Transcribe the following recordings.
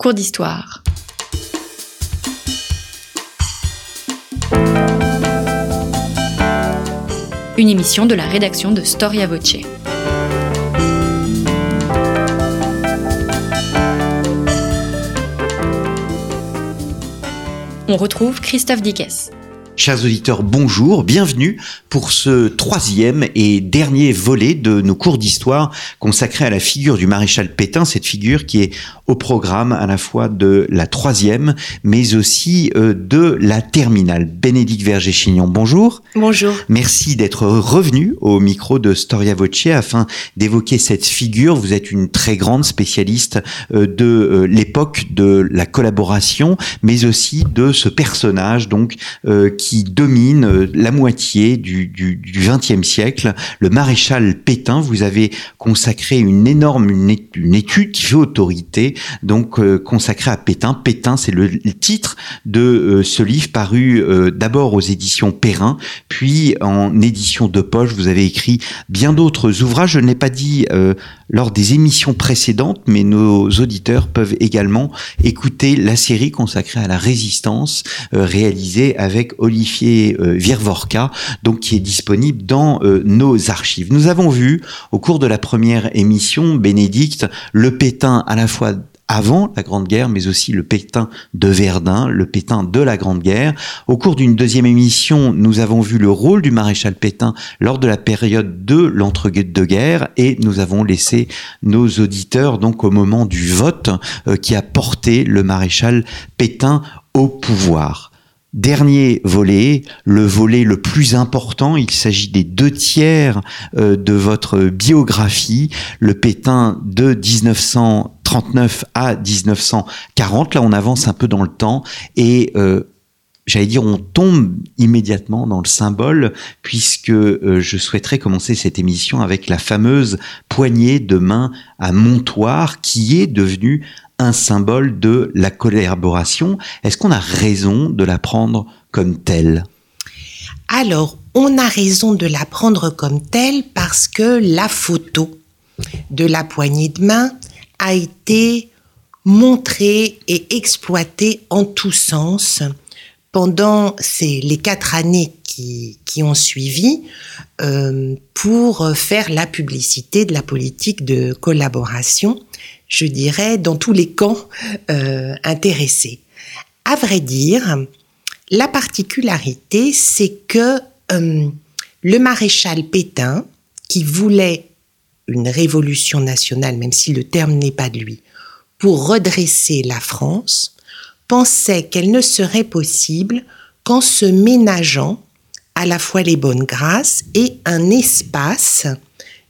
Cours d'histoire. Une émission de la rédaction de Storia Voce. On retrouve Christophe Dickès. Chers auditeurs, bonjour, bienvenue pour ce troisième et dernier volet de nos cours d'histoire consacrés à la figure du maréchal Pétain, cette figure qui est au programme à la fois de la troisième, mais aussi euh, de la terminale. Bénédicte Verger-Chignon, bonjour. Bonjour. Merci d'être revenu au micro de Storia Voce afin d'évoquer cette figure. Vous êtes une très grande spécialiste euh, de euh, l'époque de la collaboration, mais aussi de ce personnage donc qui domine la moitié du, du, XXe siècle, le maréchal Pétain. Vous avez consacré une énorme une, étude qui fait autorité, donc euh, consacrée à Pétain. Pétain, c'est le, titre de euh, ce livre paru d'abord aux éditions Perrin, puis en édition de poche. Vous avez écrit bien d'autres ouvrages. Je ne l'ai pas dit lors des émissions précédentes, mais nos auditeurs peuvent également écouter la série consacrée à la résistance réalisée avec Olivier euh, Virvorka, donc qui est disponible dans euh, nos archives. Nous avons vu au cours de la première émission, Bénédicte, le Pétain à la fois avant la Grande Guerre, mais aussi le Pétain de Verdun, le Pétain de la Grande Guerre. Au cours d'une deuxième émission, nous avons vu le rôle du maréchal Pétain lors de la période de l'entre-deux-guerres et nous avons laissé nos auditeurs donc au moment du vote euh, qui a porté le maréchal Pétain au pouvoir. Dernier volet, le volet le plus important, il s'agit des deux tiers euh, de votre biographie, le Pétain de 1939 à 1940. Là, on avance un peu dans le temps et euh, j'allais dire, on tombe immédiatement dans le symbole, puisque euh, je souhaiterais commencer cette émission avec la fameuse poignée de main à Montoire, qui est devenue un symbole de la collaboration. Est-ce qu'on a raison de la prendre comme telle? Alors, on a raison de la prendre comme telle parce que la photo de la poignée de main a été montrée et exploitée en tous sens pendant ces, les quatre années qui, qui ont suivi euh, pour faire la publicité de la politique de collaboration je dirais, dans tous les camps euh, intéressés. À vrai dire, la particularité, c'est que euh, le maréchal Pétain, qui voulait une révolution nationale, même si le terme n'est pas de lui, pour redresser la France, pensait qu'elle ne serait possible qu'en se ménageant à la fois les bonnes grâces et un espace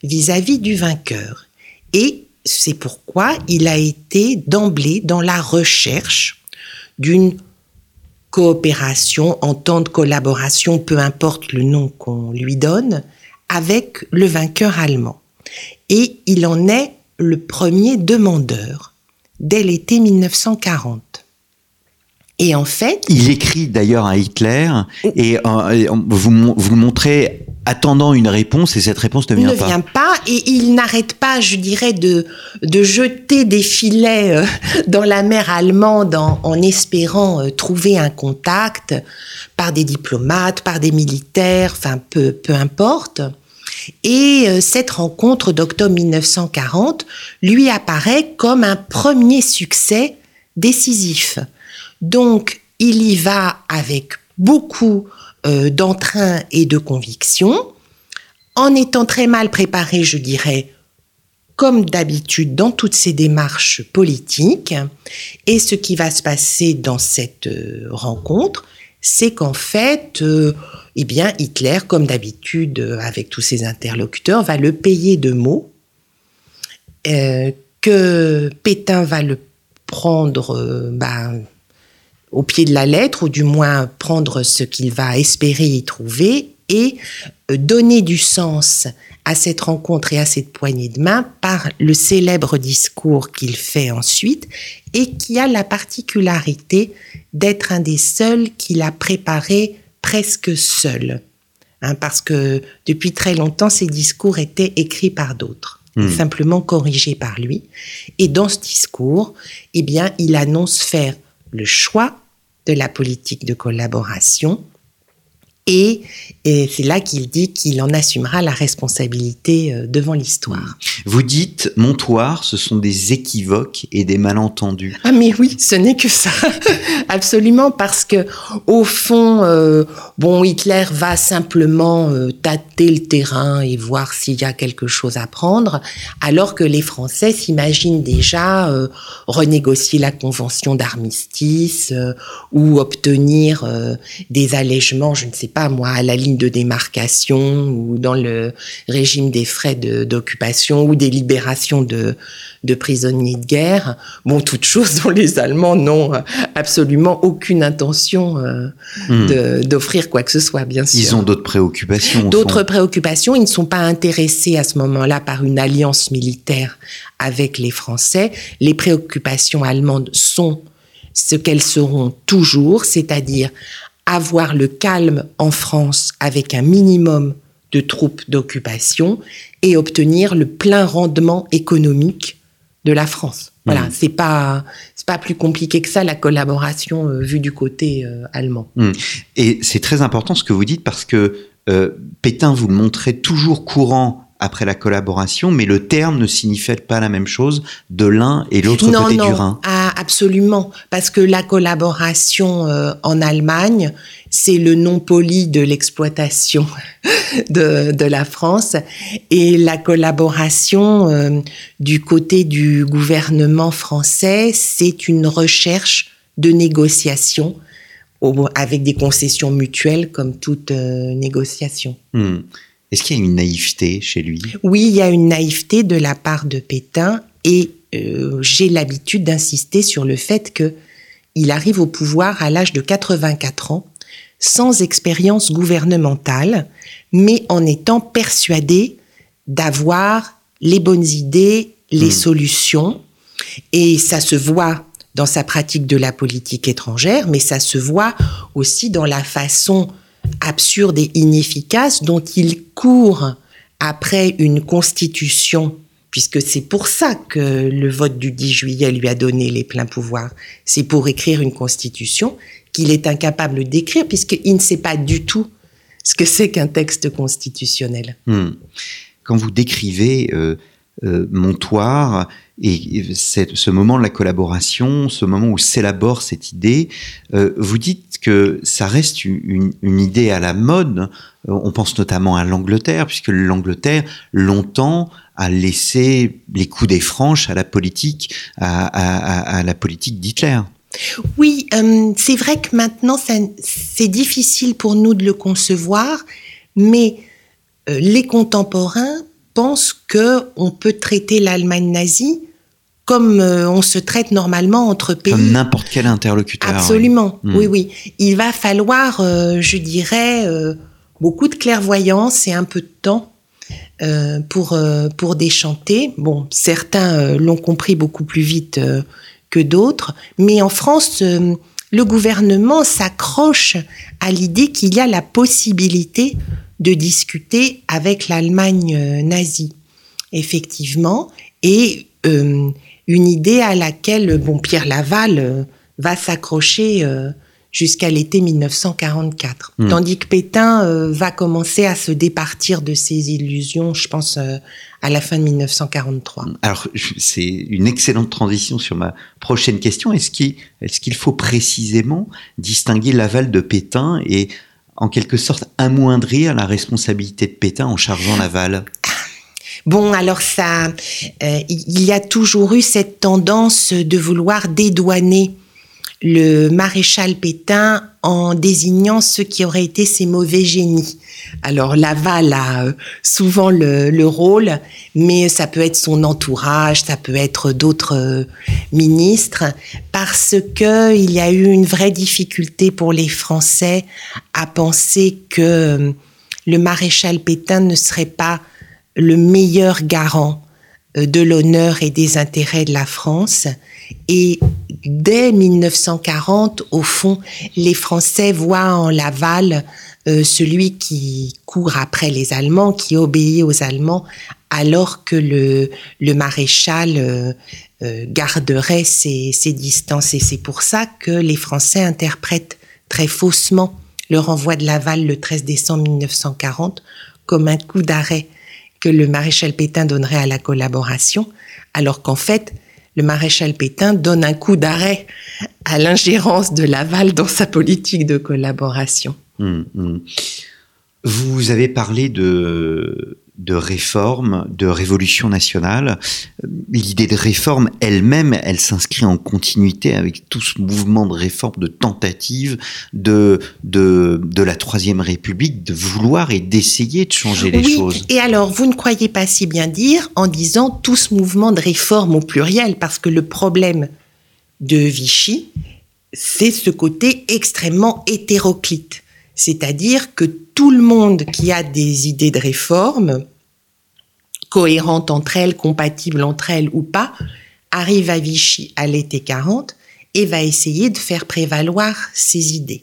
vis-à-vis -vis du vainqueur. Et c'est pourquoi il a été d'emblée dans la recherche d'une coopération, entente, collaboration, peu importe le nom qu'on lui donne, avec le vainqueur allemand. Et il en est le premier demandeur dès l'été 1940. Et en fait... Il écrit d'ailleurs à Hitler et euh, vous, vous le montrez attendant une réponse et cette réponse ne vient pas. Ne vient pas et il n'arrête pas, je dirais, de, de jeter des filets euh, dans la mer allemande en, espérant euh, trouver un contact par des diplomates, par des militaires, enfin peu, peu importe. Et euh, cette rencontre d'octobre 1940 lui apparaît comme un premier succès décisif. Donc, il y va avec beaucoup euh, d'entrain et de conviction, en étant très mal préparé, je dirais, comme d'habitude dans toutes ces démarches politiques. Et ce qui va se passer dans cette euh, rencontre, c'est qu'en fait, eh bien, Hitler, comme d'habitude avec tous ses interlocuteurs, va le payer de mots, que Pétain va le prendre ben, au pied de la lettre, ou du moins prendre ce qu'il va espérer y trouver et euh, donner du sens à cette rencontre et à cette poignée de main par le célèbre discours qu'il fait ensuite et qui a la particularité d'être un des seuls qu'il a préparé presque seul. Hein, parce que depuis très longtemps, ces discours étaient écrits par d'autres. hmm. simplement corrigé par lui. Et dans ce discours, eh bien, il annonce faire le choix de la politique de collaboration et, c'est là qu'il dit qu'il en assumera la responsabilité euh, devant l'histoire. Vous dites, Montoire, ce sont des équivoques et des malentendus. Ah mais oui, ce n'est que ça, absolument, parce que au fond, euh, bon, Hitler va simplement euh, tâter le terrain et voir s'il y a quelque chose à prendre, alors que les Français s'imaginent déjà renégocier la convention d'armistice ou obtenir des allègements, je ne sais pas moi, à la ligne de démarcation ou dans le régime des frais d'occupation ou des libérations de, de prisonniers de guerre. Bon, toutes choses dont les Allemands n'ont absolument aucune intention euh, hmm. d'offrir quoi que ce soit, bien sûr. Ils ont d'autres préoccupations. D'autres préoccupations. Ils ne sont pas intéressés à ce moment-là par une alliance militaire avec les Français. Les préoccupations allemandes sont ce qu'elles seront toujours, c'est-à-dire avoir le calme en France avec un minimum de troupes d'occupation et obtenir le plein rendement économique de la France. Voilà, mmh. c'est pas c'est pas plus compliqué que ça la collaboration euh, vue du côté euh, allemand. Mmh. Et c'est très important ce que vous dites parce que euh, Pétain vous le montrait toujours courant après la collaboration, mais le terme ne signifie pas la même chose de l'un et l'autre côté du Rhin. Ah, absolument, parce que la collaboration euh, en Allemagne, c'est le nom poli de l'exploitation de, de, la France, et la collaboration euh, du côté du gouvernement français, c'est une recherche de négociation avec des concessions mutuelles comme toute euh, négociation. Hmm. Est-ce qu'il y a une naïveté chez lui? Oui, il y a une naïveté de la part de Pétain et euh, j'ai l'habitude d'insister sur le fait que il arrive au pouvoir à l'âge de 84 ans, sans expérience gouvernementale, mais en étant persuadé d'avoir les bonnes idées, les hmm. solutions. Et ça se voit dans sa pratique de la politique étrangère, mais ça se voit aussi dans la façon absurde et inefficace dont il court après une constitution, puisque c'est pour ça que le vote du 10 juillet lui a donné les pleins pouvoirs. C'est pour écrire une constitution qu'il est incapable d'écrire, puisqu'il ne sait pas du tout ce que c'est qu'un texte constitutionnel. Hmm. Quand vous décrivez euh, euh, Montoire et ce moment de la collaboration, ce moment où s'élabore cette idée, euh, vous dites que ça reste une, idée à la mode. Euh, on pense notamment à l'Angleterre, puisque l'Angleterre, longtemps, a laissé les coups des franches à la politique, à, la politique d'Hitler. Oui, c'est vrai que maintenant, c'est difficile pour nous de le concevoir, mais les contemporains pense qu'on peut traiter l'Allemagne nazie comme euh, on se traite normalement entre pays. Comme n'importe quel interlocuteur. Absolument, oui, hmm. oui. Il va falloir, euh, je dirais, euh, beaucoup de clairvoyance et un peu de temps pour, pour déchanter. Bon, certains l'ont compris beaucoup plus vite que d'autres, mais en France, le gouvernement s'accroche à l'idée qu'il y a la possibilité de discuter avec l'Allemagne nazie, effectivement, et euh, une idée à laquelle bon Pierre Laval euh, va s'accrocher jusqu'à l'été 1944, hmm. tandis que Pétain va commencer à se départir de ses illusions, je pense à la fin de 1943. Alors c'est une excellente transition sur ma prochaine question. Est-ce qu'il est-ce qu'il faut précisément distinguer Laval de Pétain et en quelque sorte amoindrir la responsabilité de Pétain en chargeant Laval? Bon, alors ça, euh, il y a toujours eu cette tendance de vouloir dédouaner le maréchal Pétain en désignant ceux qui auraient été ses mauvais génies. Alors Laval a euh, souvent le, rôle, mais ça peut être son entourage, ça peut être d'autres euh, ministres, parce que il y a eu une vraie difficulté pour les Français à penser que le maréchal Pétain ne serait pas le meilleur garant de l'honneur et des intérêts de la France. Et dès 1940, au fond, les Français voient en Laval euh, celui qui court après les Allemands, qui obéit aux Allemands, alors que le, le maréchal euh, euh, garderait ses, ses distances. Et c'est pour ça que les Français interprètent très faussement le renvoi de Laval le 13 décembre 1940 comme un coup d'arrêt que le maréchal Pétain donnerait à la collaboration, alors qu'en fait, le maréchal Pétain donne un coup d'arrêt à l'ingérence de Laval dans sa politique de collaboration. Hum, hum. Vous avez parlé de, de réforme, de révolution nationale. L'idée de réforme elle-même, elle s'inscrit en continuité avec tout ce mouvement de réforme, de tentative de, de, de la Troisième République, de vouloir et d'essayer de changer les oui, choses. Et alors, vous ne croyez pas si bien dire en disant tout ce mouvement de réforme au pluriel, parce que le problème de Vichy, c'est ce côté extrêmement hétéroclite. C'est-à-dire que tout le monde qui a des idées de réforme, cohérentes entre elles, compatibles entre elles ou pas, arrive à Vichy à l'été 40 et va essayer de faire prévaloir ses idées.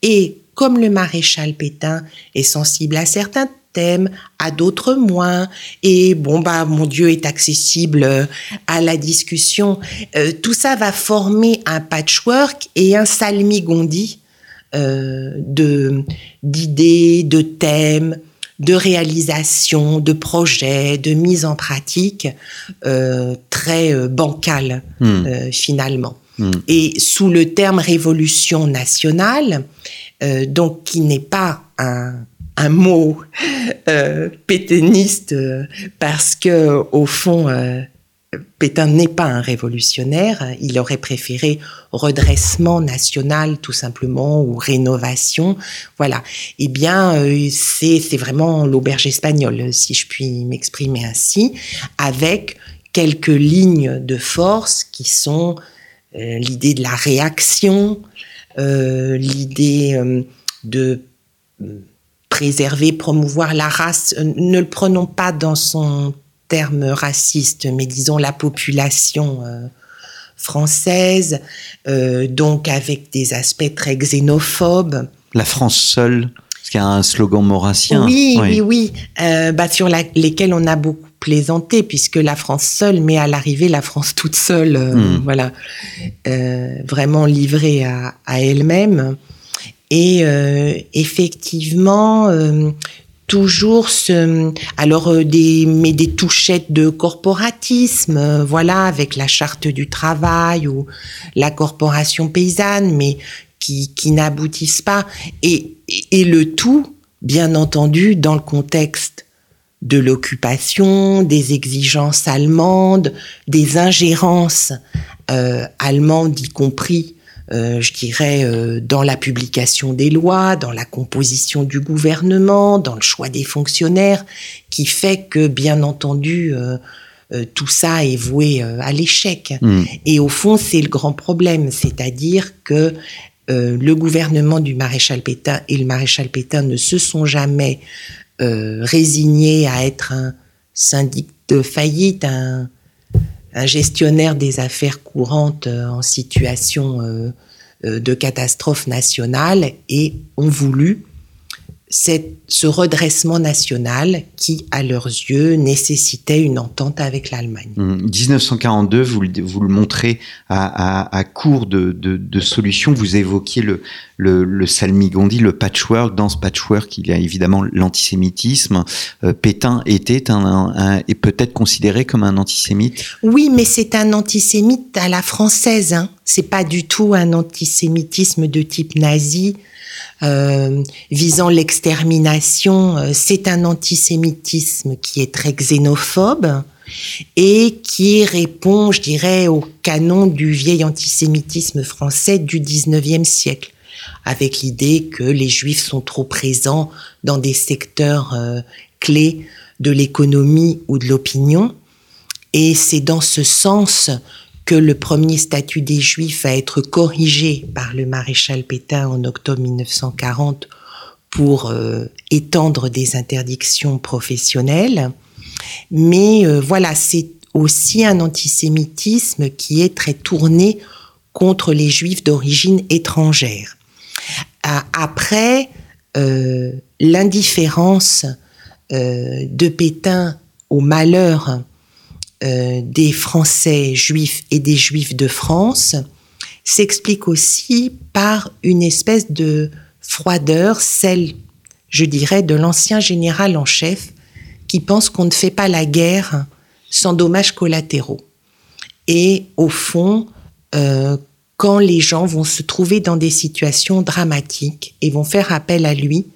Et comme le maréchal Pétain est sensible à certains thèmes, à d'autres moins, et bon bah mon Dieu est accessible à la discussion, euh, tout ça va former un patchwork et un salmigondi euh, de d'idées, de thèmes, de réalisation, de projets, de mise en pratique euh, très euh, bancal Hmm. euh, finalement. Hmm. Et sous le terme révolution nationale, euh, donc qui n'est pas un, un mot euh, pétainiste euh, parce que au fond euh, Pétain n'est pas un révolutionnaire, il aurait préféré redressement national tout simplement ou rénovation, voilà. Eh bien, euh, c'est vraiment l'auberge espagnole, si je puis m'exprimer ainsi, avec quelques lignes de force qui sont euh, l'idée de la réaction, euh, l'idée de préserver, promouvoir la race. Ne le prenons pas dans son terme raciste, mais disons la population euh, française, euh, donc avec des aspects très xénophobes. La France seule, parce qu'il y a un slogan maurassien. Oui, oui, oui, euh, bah, sur la- lesquels on a beaucoup plaisanté, puisque la France seule, mais à l'arrivée, la France toute seule, Hmm. voilà, vraiment livrée à, à elle-même. Et effectivement, toujours ce, alors euh, des, mais des touchettes de corporatisme, euh, voilà, avec la charte du travail ou la corporation paysanne, mais qui, qui n'aboutissent pas. Et, et, le tout, bien entendu, dans le contexte de l'occupation, des exigences allemandes, des ingérences euh, allemandes, y compris, euh, je dirais, euh, dans la publication des lois, dans la composition du gouvernement, dans le choix des fonctionnaires, qui fait que, bien entendu, euh, euh, tout ça est voué euh, à l'échec. Hmm. Et au fond, c'est le grand problème, c'est-à-dire que euh, le gouvernement du maréchal Pétain et le maréchal Pétain ne se sont jamais euh, résignés à être un syndic de faillite, un, un gestionnaire des affaires courantes euh, en situation euh, euh, de catastrophe nationale et ont voulu ce redressement national qui, à leurs yeux, nécessitait une entente avec l'Allemagne. Hum, 1942, vous le, vous le montrez à court de, de- de solutions. Vous évoquiez le, le, le salmigondi, le patchwork. Dans ce patchwork, il y a évidemment l'antisémitisme. Euh, Pétain était un, peut-être considéré comme un antisémite. Oui, mais c'est un antisémite à la française. Hein. C'est pas du tout un antisémitisme de type nazi euh, visant l'extermination. Euh, C'est un antisémitisme qui est très xénophobe et qui répond, je dirais, au canon du vieil antisémitisme français du 19e siècle, avec l'idée que les juifs sont trop présents dans des secteurs euh, clés de l'économie ou de l'opinion. Et c'est dans ce sens que le premier statut des Juifs va être corrigé par le maréchal Pétain en octobre 1940 pour euh, étendre des interdictions professionnelles. Mais euh, voilà, c'est aussi un antisémitisme qui est très tourné contre les Juifs d'origine étrangère. Euh, Après, l'indifférence de Pétain au malheur des Français juifs et des Juifs de France s'explique aussi par une espèce de froideur, celle, je dirais, de l'ancien général en chef, qui pense qu'on ne fait pas la guerre sans dommages collatéraux. Et au fond, euh, quand les gens vont se trouver dans des situations dramatiques et vont faire appel à lui,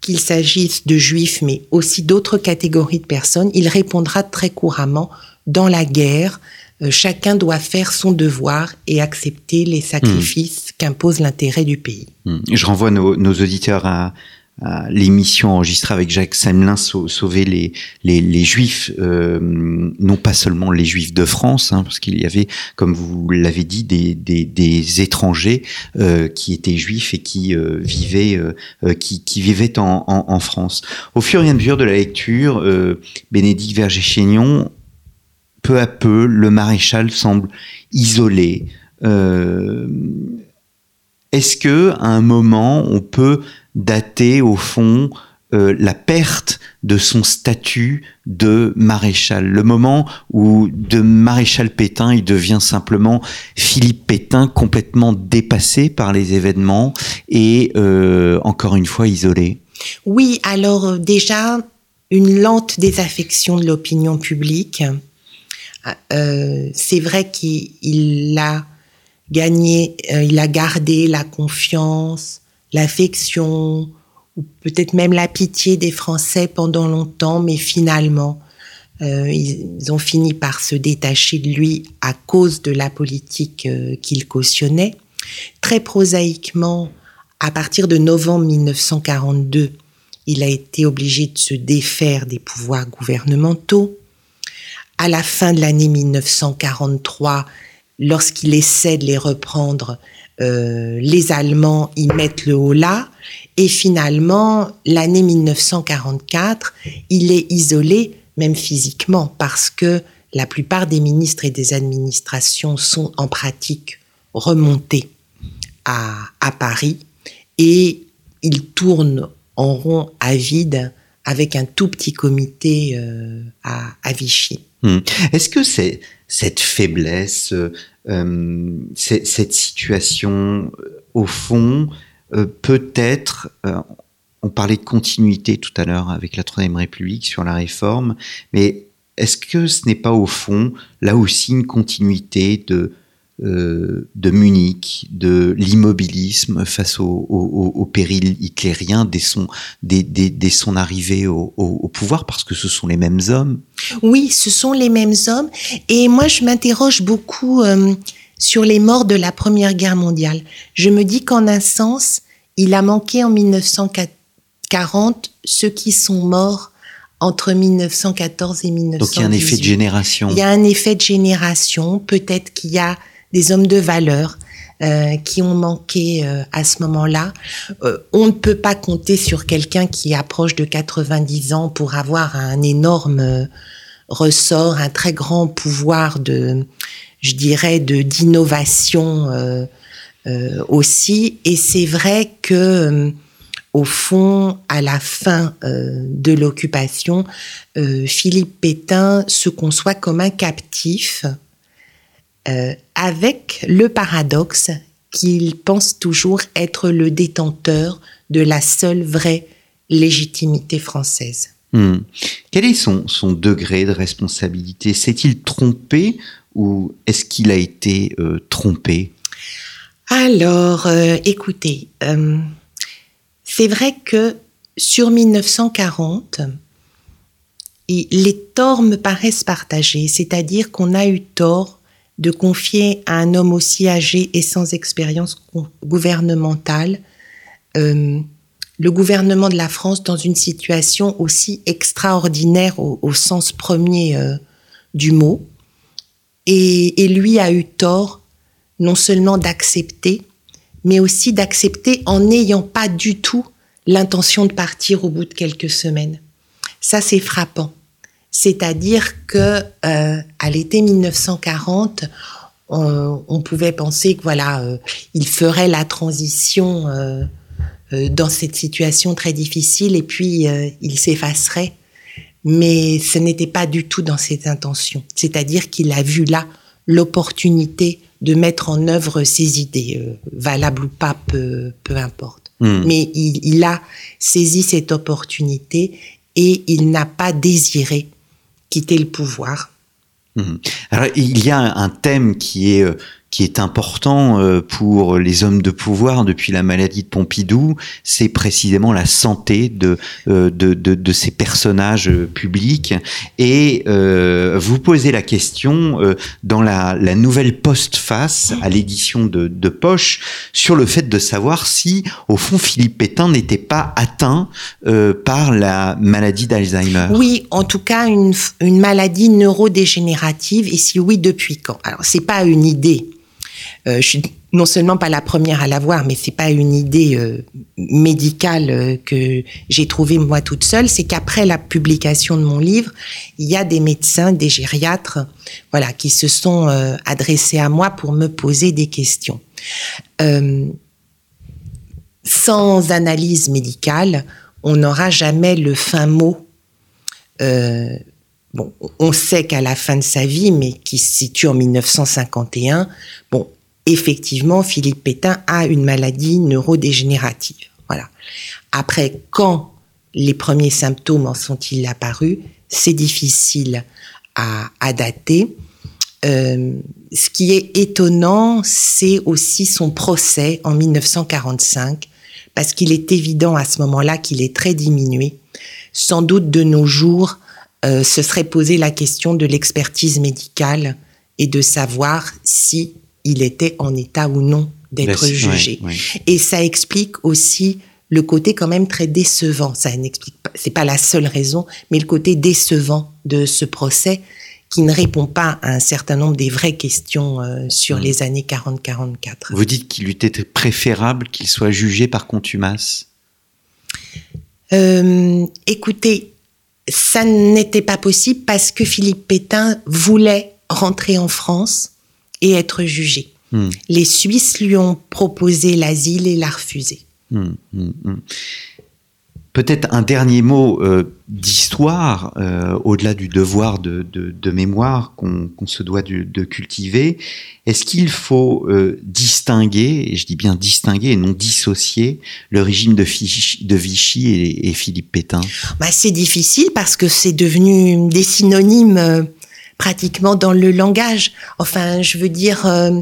qu'il s'agisse de juifs, mais aussi d'autres catégories de personnes, il répondra très couramment dans la guerre, euh, chacun doit faire son devoir et accepter les sacrifices hmm. qu'impose l'intérêt du pays. Hmm. Je renvoie nos, auditeurs à, l'émission enregistrée avec Jacques Semelin, Sauver les, les, Juifs, euh, non pas seulement les Juifs de France, hein, parce qu'il y avait, comme vous l'avez dit, des, des, étrangers euh, qui étaient juifs et qui vivaient, qui, qui, vivaient en, en, France. Au fur et à mesure de la lecture, Bénédicte Verger-Chénion peu à peu, le maréchal semble isolé. Euh, est-ce que à un moment, on peut dater au fond euh, la perte de son statut de maréchal, le moment où de maréchal Pétain, il devient simplement Philippe Pétain, complètement dépassé par les événements et euh, encore une fois isolé. Oui, alors déjà une lente désaffection de l'opinion publique euh, c'est vrai qu'il a gagné, euh, il a gardé la confiance, l'affection, ou peut-être même la pitié des Français pendant longtemps, mais finalement, euh, ils ont fini par se détacher de lui à cause de la politique qu'il cautionnait. Très prosaïquement, à partir de novembre 1942, il a été obligé de se défaire des pouvoirs gouvernementaux à la fin de l'année 1943, lorsqu'il essaie de les reprendre, euh, les Allemands y mettent le haut là. Et finalement, l'année 1944, il est isolé, même physiquement, parce que la plupart des ministres et des administrations sont en pratique remontés à, Paris et il tourne en rond à vide avec un tout petit comité euh, à Vichy. Hmm. Est-ce que c'est cette faiblesse, euh, euh cette situation, au fond, peut-être, on parlait de continuité tout à l'heure avec la Troisième République sur la réforme, mais est-ce que ce n'est pas au fond là aussi une continuité de euh, de Munich, de l'immobilisme face au, péril hitlérien dès son, son arrivée au, pouvoir, parce que ce sont les mêmes hommes. Oui, ce sont les mêmes hommes. Et moi, je m'interroge beaucoup euh, sur les morts de la Première Guerre mondiale. Je me dis qu'en un sens, il a manqué en 1940 ceux qui sont morts entre 1914 et 1918. Donc il y a un effet de génération. Il y a un effet de génération. Peut-être qu'il y a des hommes de valeur euh, qui ont manqué euh, à ce moment-là. Euh, on ne peut pas compter sur quelqu'un qui approche de 90 ans pour avoir un énorme ressort, un très grand pouvoir de, je dirais, de d'innovation aussi. Et c'est vrai que au fond, à la fin de l'occupation, Philippe Pétain se conçoit comme un captif euh, avec le paradoxe qu'il pense toujours être le détenteur de la seule vraie légitimité française. Hmm. Quel est son, son, degré de responsabilité? S'est-il trompé ou est-ce qu'il a été euh, trompé? Alors, euh, écoutez, c'est vrai que sur 1940, les torts me paraissent partagés, c'est-à-dire qu'on a eu tort de confier à un homme aussi âgé et sans expérience gouvernementale euh, le gouvernement de la France dans une situation aussi extraordinaire au, sens premier euh, du mot. Et, lui a eu tort non seulement d'accepter, mais aussi d'accepter en n'ayant pas du tout l'intention de partir au bout de quelques semaines. Ça, c'est frappant. C'est-à-dire que euh, à l'été 1940, on, pouvait penser que voilà, euh, il ferait la transition euh, euh, dans cette situation très difficile et puis euh, il s'effacerait. Mais ce n'était pas du tout dans ses intentions. C'est-à-dire qu'il a vu là l'opportunité de mettre en œuvre ses idées, euh, valables ou pas, peu, peu importe. Hmm. Mais il, il a saisi cette opportunité et il n'a pas désiré quitter le pouvoir. Mhm. Il y a un thème qui est euh, qui est important euh, pour les hommes de pouvoir depuis la maladie de Pompidou, c'est précisément la santé de, euh, de, de, ces personnages euh, publics. Et vous posez la question dans la, la nouvelle postface à l'édition de, de Poche sur le fait de savoir si, au fond, Philippe Pétain n'était pas atteint par la maladie d'Alzheimer. Oui, en tout cas, une, une maladie neurodégénérative. Et si oui, depuis quand? Alors, c'est pas une idée. Euh, je suis non seulement pas la première à l'avoir, mais c'est pas une idée euh, médicale euh, que j'ai trouvée moi toute seule. C'est qu'après la publication de mon livre, il y a des médecins, des gériatres, voilà, qui se sont adressés à moi pour me poser des questions. Sans analyse médicale, on n'aura jamais le fin mot. Bon, on sait qu'à la fin de sa vie, mais qui se situe en 1951, bon, effectivement, Philippe Pétain a une maladie neurodégénérative. Voilà. Après, quand les premiers symptômes en sont-ils apparus, c'est difficile à, à dater. Euh, ce qui est étonnant, c'est aussi son procès en 1945, parce qu'il est évident à ce moment-là qu'il est très diminué. Sans doute de nos jours, euh, se serait posé la question de l'expertise médicale et de savoir si il était en état ou non d'être jugé. ouais. Et ça explique aussi le côté quand même très décevant. Ça n'explique pas, c'est pas la seule raison, mais le côté décevant de ce procès qui ne répond pas à un certain nombre des vraies questions euh, sur Mm. les années 40-44. Vous dites qu'il eût été préférable qu'il soit jugé par contumace. Euh, écoutez, ça n'était pas possible parce que Philippe Pétain voulait rentrer en France et être jugé. Hmm. Les Suisses lui ont proposé l'asile et l'a refusé. Hum, hum. Peut-être un dernier mot euh, d'histoire, euh, au-delà du devoir de, de- de mémoire qu'on se doit de, de cultiver. Est-ce qu'il faut euh, distinguer, et je dis bien distinguer et non dissocier, le régime de, Vichy et, et Philippe Pétain? Bah, c'est difficile parce que c'est devenu des synonymes pratiquement dans le langage. Enfin, je veux dire, euh,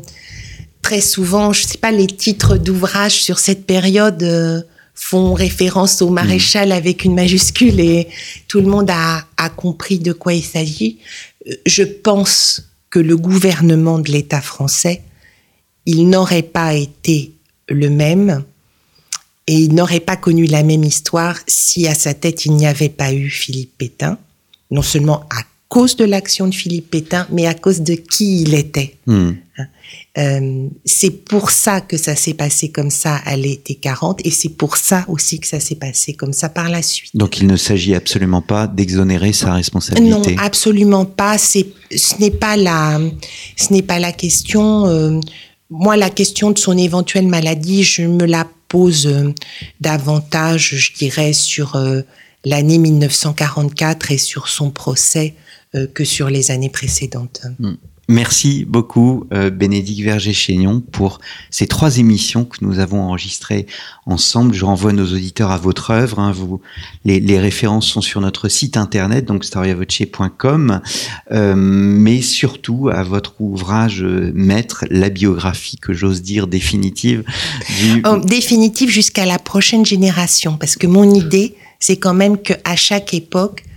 très souvent, je sais pas, les titres d'ouvrages sur cette période euh, font référence au maréchal avec une majuscule et tout le monde a, a compris de quoi il s'agit. Euh, Je pense que le gouvernement de l'État français, il n'aurait pas été le même et il n'aurait pas connu la même histoire si à sa tête il n'y avait pas eu Philippe Pétain, non seulement à cause de l'action de Philippe Pétain, mais à cause de qui il était. Hum, Euh, c'est pour ça que ça s'est passé comme ça à l'été 40 et c'est pour ça aussi que ça s'est passé comme ça par la suite. Donc il ne s'agit absolument pas d'exonérer sa Non, responsabilité. absolument pas. C'est, ce n'est pas la, ce n'est pas la question. euh, moi, la question de son éventuelle maladie, je me la pose euh, davantage, je dirais, sur l'année 1944 et sur son procès que sur les années précédentes. Merci beaucoup, euh, Bénédicte Verger-Chaignon, pour ces trois émissions que nous avons enregistrées ensemble. Je renvoie nos auditeurs à votre œuvre. hein. Vous, les, les références sont sur notre site internet, donc storiavoce.com, euh, mais surtout à votre ouvrage euh, maître, la biographie que j'ose dire définitive du. En définitive, jusqu'à la prochaine génération, parce que mon idée, c'est quand même qu'à chaque époque, euh,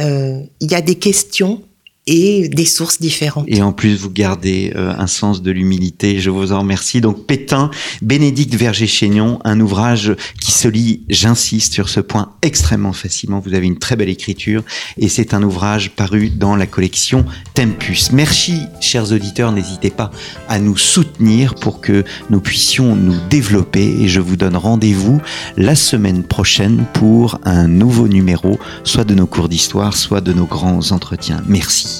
il y a des questions et des sources différentes. Et en plus, vous gardez euh, un sens de l'humilité. Je vous en remercie. Donc, Pétain, Bénédicte Verger-Chaignon, un ouvrage qui se lit, j'insiste sur ce point, extrêmement facilement. Vous avez une très belle écriture et c'est un ouvrage paru dans la collection Tempus. Merci, chers auditeurs. N'hésitez pas à nous soutenir pour que nous puissions nous développer et je vous donne rendez-vous la semaine prochaine pour un nouveau numéro, soit de nos cours d'histoire, soit de nos grands entretiens. Merci.